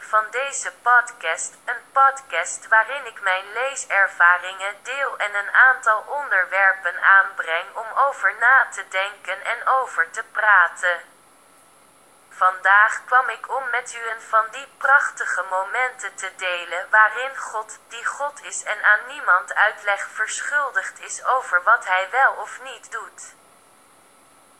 van deze podcast, een podcast waarin ik mijn leeservaringen deel en een aantal onderwerpen aanbreng om over na te denken en over te praten. Vandaag kwam ik om met u een van die prachtige momenten te delen waarin God, die God is en aan niemand uitleg verschuldigd is over wat hij wel of niet doet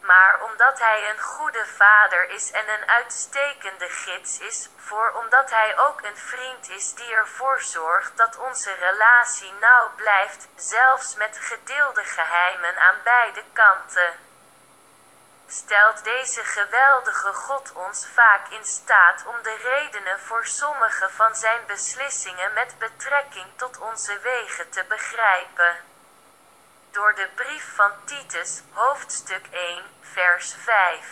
maar omdat hij een goede vader is en een uitstekende gids is, voor omdat hij ook een vriend is die ervoor zorgt dat onze relatie nauw blijft, zelfs met gedeelde geheimen aan beide kanten. Stelt deze geweldige God ons vaak in staat om de redenen voor sommige van zijn beslissingen met betrekking tot onze wegen te begrijpen door de brief van Titus, hoofdstuk 1, vers 5.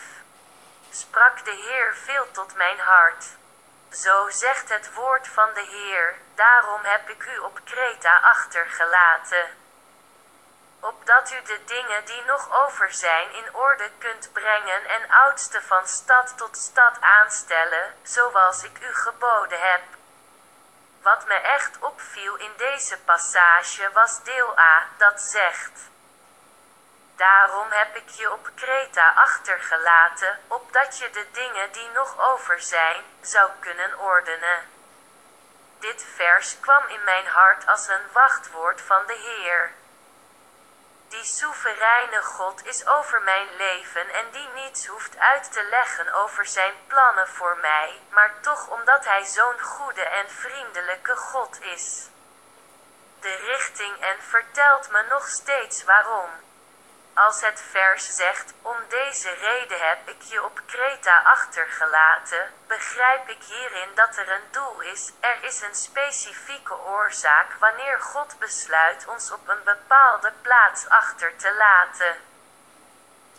Sprak de Heer veel tot mijn hart. Zo zegt het woord van de Heer, daarom heb ik u op Kreta achtergelaten. Opdat u de dingen die nog over zijn in orde kunt brengen en oudste van stad tot stad aanstellen, zoals ik u geboden heb. Wat me echt opviel in deze passage was deel A, dat zegt. Daarom heb ik je op Kreta achtergelaten, opdat je de dingen die nog over zijn, zou kunnen ordenen. Dit vers kwam in mijn hart als een wachtwoord van de Heer. Die soevereine God is over mijn leven en die niets hoeft uit te leggen over zijn plannen voor mij, maar toch omdat hij zo'n goede en vriendelijke God is. De richting en vertelt me nog steeds waarom. Als het vers zegt, om deze reden heb ik je op Kreta achtergelaten, begrijp ik hierin dat er een doel is, er is een specifieke oorzaak wanneer God besluit ons op een bepaalde plaats achter te laten.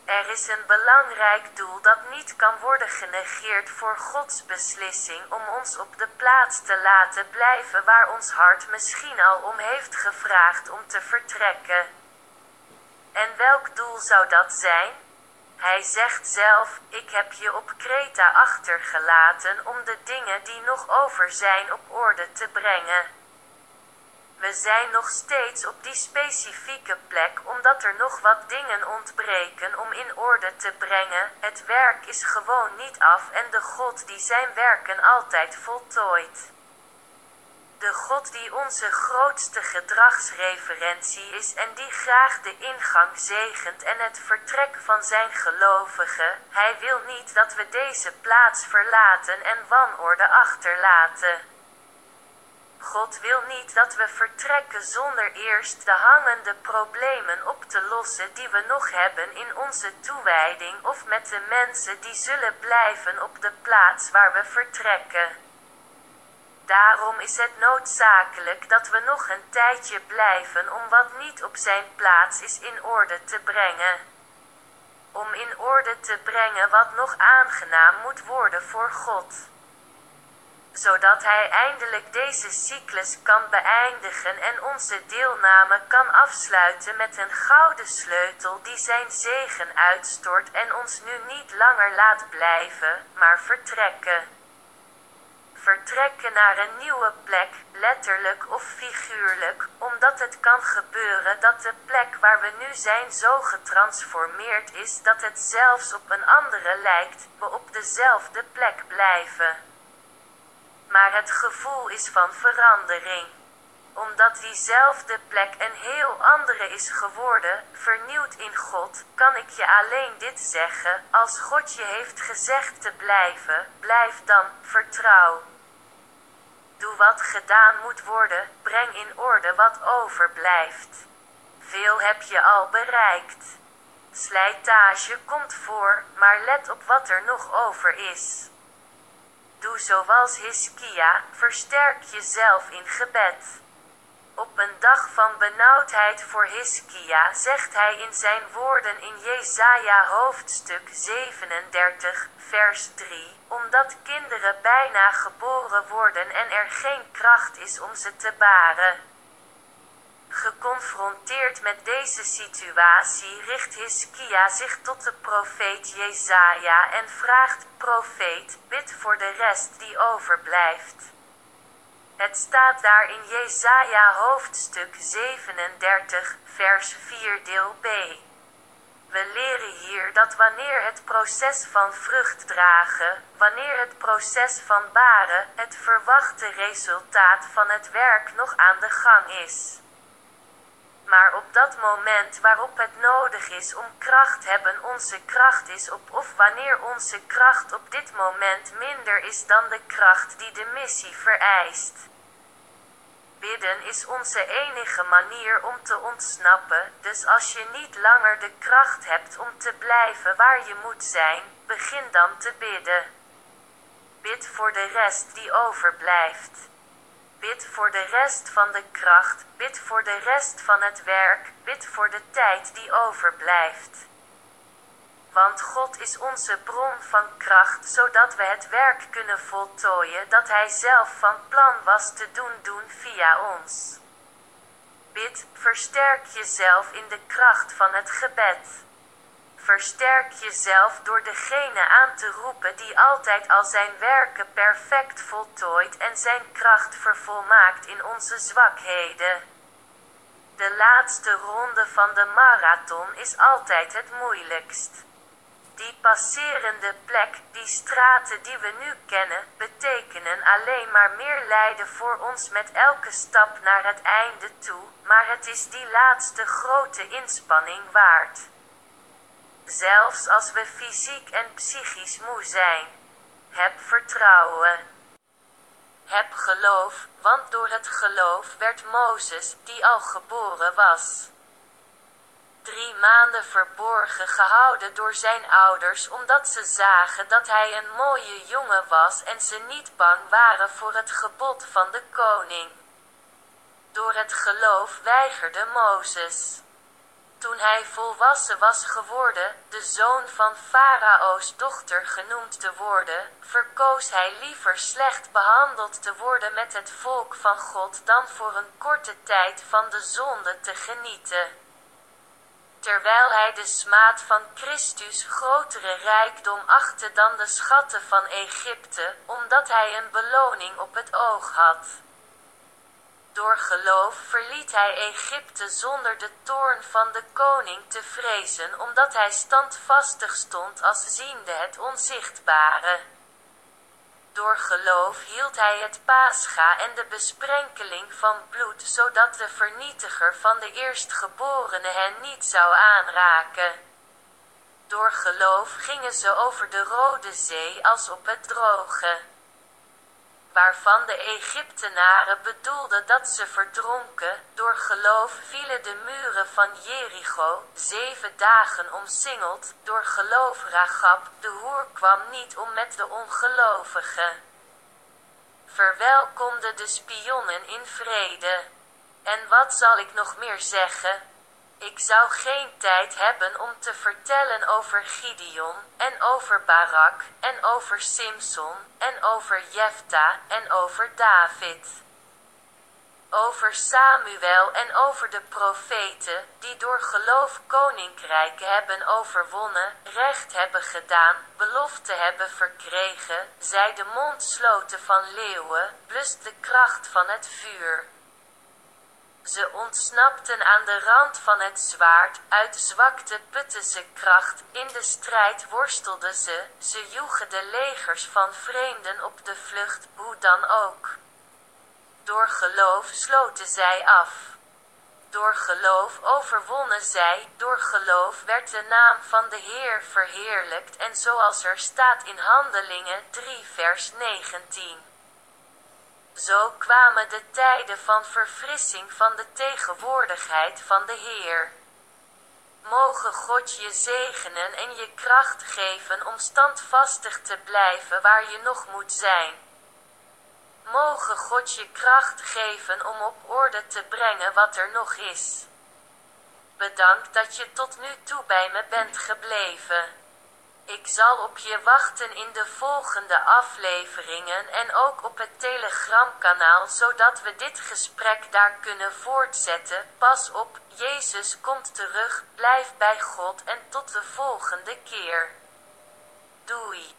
Er is een belangrijk doel dat niet kan worden genegeerd voor Gods beslissing om ons op de plaats te laten blijven waar ons hart misschien al om heeft gevraagd om te vertrekken. En welk doel zou dat zijn? Hij zegt zelf: Ik heb je op Kreta achtergelaten om de dingen die nog over zijn op orde te brengen. We zijn nog steeds op die specifieke plek omdat er nog wat dingen ontbreken om in orde te brengen. Het werk is gewoon niet af en de God die zijn werken altijd voltooit. De God die onze grootste gedragsreferentie is en die graag de ingang zegent en het vertrek van zijn gelovigen, hij wil niet dat we deze plaats verlaten en wanorde achterlaten. God wil niet dat we vertrekken zonder eerst de hangende problemen op te lossen die we nog hebben in onze toewijding of met de mensen die zullen blijven op de plaats waar we vertrekken. Daarom is het noodzakelijk dat we nog een tijdje blijven om wat niet op zijn plaats is in orde te brengen. Om in orde te brengen wat nog aangenaam moet worden voor God. Zodat Hij eindelijk deze cyclus kan beëindigen en onze deelname kan afsluiten met een gouden sleutel die Zijn zegen uitstort en ons nu niet langer laat blijven, maar vertrekken vertrekken naar een nieuwe plek, letterlijk of figuurlijk, omdat het kan gebeuren dat de plek waar we nu zijn zo getransformeerd is dat het zelfs op een andere lijkt, we op dezelfde plek blijven. Maar het gevoel is van verandering omdat diezelfde plek een heel andere is geworden, vernieuwd in God, kan ik je alleen dit zeggen: als God je heeft gezegd te blijven, blijf dan, vertrouw. Doe wat gedaan moet worden, breng in orde wat overblijft. Veel heb je al bereikt. Slijtage komt voor, maar let op wat er nog over is. Doe zoals Hiskia, versterk jezelf in gebed. Op een dag van benauwdheid voor Hiskia zegt hij in zijn woorden in Jesaja hoofdstuk 37, vers 3, omdat kinderen bijna geboren worden en er geen kracht is om ze te baren. Geconfronteerd met deze situatie richt Hiskia zich tot de profeet Jezaja en vraagt, profeet, bid voor de rest die overblijft. Het staat daar in Jezaja hoofdstuk 37, vers 4 deel B. We leren hier dat wanneer het proces van vrucht dragen, wanneer het proces van baren, het verwachte resultaat van het werk nog aan de gang is. Maar op dat moment waarop het nodig is om kracht hebben onze kracht is op of wanneer onze kracht op dit moment minder is dan de kracht die de missie vereist. Bidden is onze enige manier om te ontsnappen, dus als je niet langer de kracht hebt om te blijven waar je moet zijn, begin dan te bidden. Bid voor de rest die overblijft. Bid voor de rest van de kracht, bid voor de rest van het werk, bid voor de tijd die overblijft. Want God is onze bron van kracht, zodat we het werk kunnen voltooien dat Hij zelf van plan was te doen doen via ons. Bid, versterk jezelf in de kracht van het gebed. Versterk jezelf door degene aan te roepen die altijd al zijn werken perfect voltooit en zijn kracht vervolmaakt in onze zwakheden. De laatste ronde van de marathon is altijd het moeilijkst. Die passerende plek, die straten die we nu kennen, betekenen alleen maar meer lijden voor ons met elke stap naar het einde toe, maar het is die laatste grote inspanning waard zelfs als we fysiek en psychisch moe zijn. Heb vertrouwen. Heb geloof, want door het geloof werd Mozes, die al geboren was, drie maanden verborgen gehouden door zijn ouders omdat ze zagen dat hij een mooie jongen was en ze niet bang waren voor het gebod van de koning. Door het geloof weigerde Mozes toen hij volwassen was geworden, de zoon van Farao's dochter genoemd te worden, verkoos hij liever slecht behandeld te worden met het volk van God dan voor een korte tijd van de zonde te genieten. Terwijl hij de smaad van Christus grotere rijkdom achtte dan de schatten van Egypte, omdat hij een beloning op het oog had. Door geloof verliet hij Egypte zonder de toorn van de koning te vrezen, omdat hij standvastig stond als ziende het onzichtbare. Door geloof hield hij het paascha en de besprenkeling van bloed, zodat de vernietiger van de eerstgeborene hen niet zou aanraken. Door geloof gingen ze over de Rode Zee als op het droge waarvan de Egyptenaren bedoelden dat ze verdronken, door geloof vielen de muren van Jericho, zeven dagen omsingeld, door geloof Ragab, de hoer kwam niet om met de ongelovigen. Verwelkomde de spionnen in vrede. En wat zal ik nog meer zeggen? Ik zou geen tijd hebben om te vertellen over Gideon, en over Barak, en over Simson, en over Jefta, en over David. Over Samuel en over de profeten, die door geloof koninkrijken hebben overwonnen, recht hebben gedaan, belofte hebben verkregen, zij de mond sloten van leeuwen, blust de kracht van het vuur. Ze ontsnapten aan de rand van het zwaard, uit zwakte putten ze kracht, in de strijd worstelden ze, ze joegen de legers van vreemden op de vlucht, hoe dan ook. Door geloof sloten zij af. Door geloof overwonnen zij, door geloof werd de naam van de Heer verheerlijkt en zoals er staat in Handelingen 3 vers 19. Zo kwamen de tijden van verfrissing van de tegenwoordigheid van de Heer. Mogen God je zegenen en je kracht geven om standvastig te blijven waar je nog moet zijn. Mogen God je kracht geven om op orde te brengen wat er nog is. Bedankt dat je tot nu toe bij me bent gebleven. Ik zal op je wachten in de volgende afleveringen en ook op het Telegram-kanaal zodat we dit gesprek daar kunnen voortzetten. Pas op, Jezus komt terug, blijf bij God en tot de volgende keer. Doei.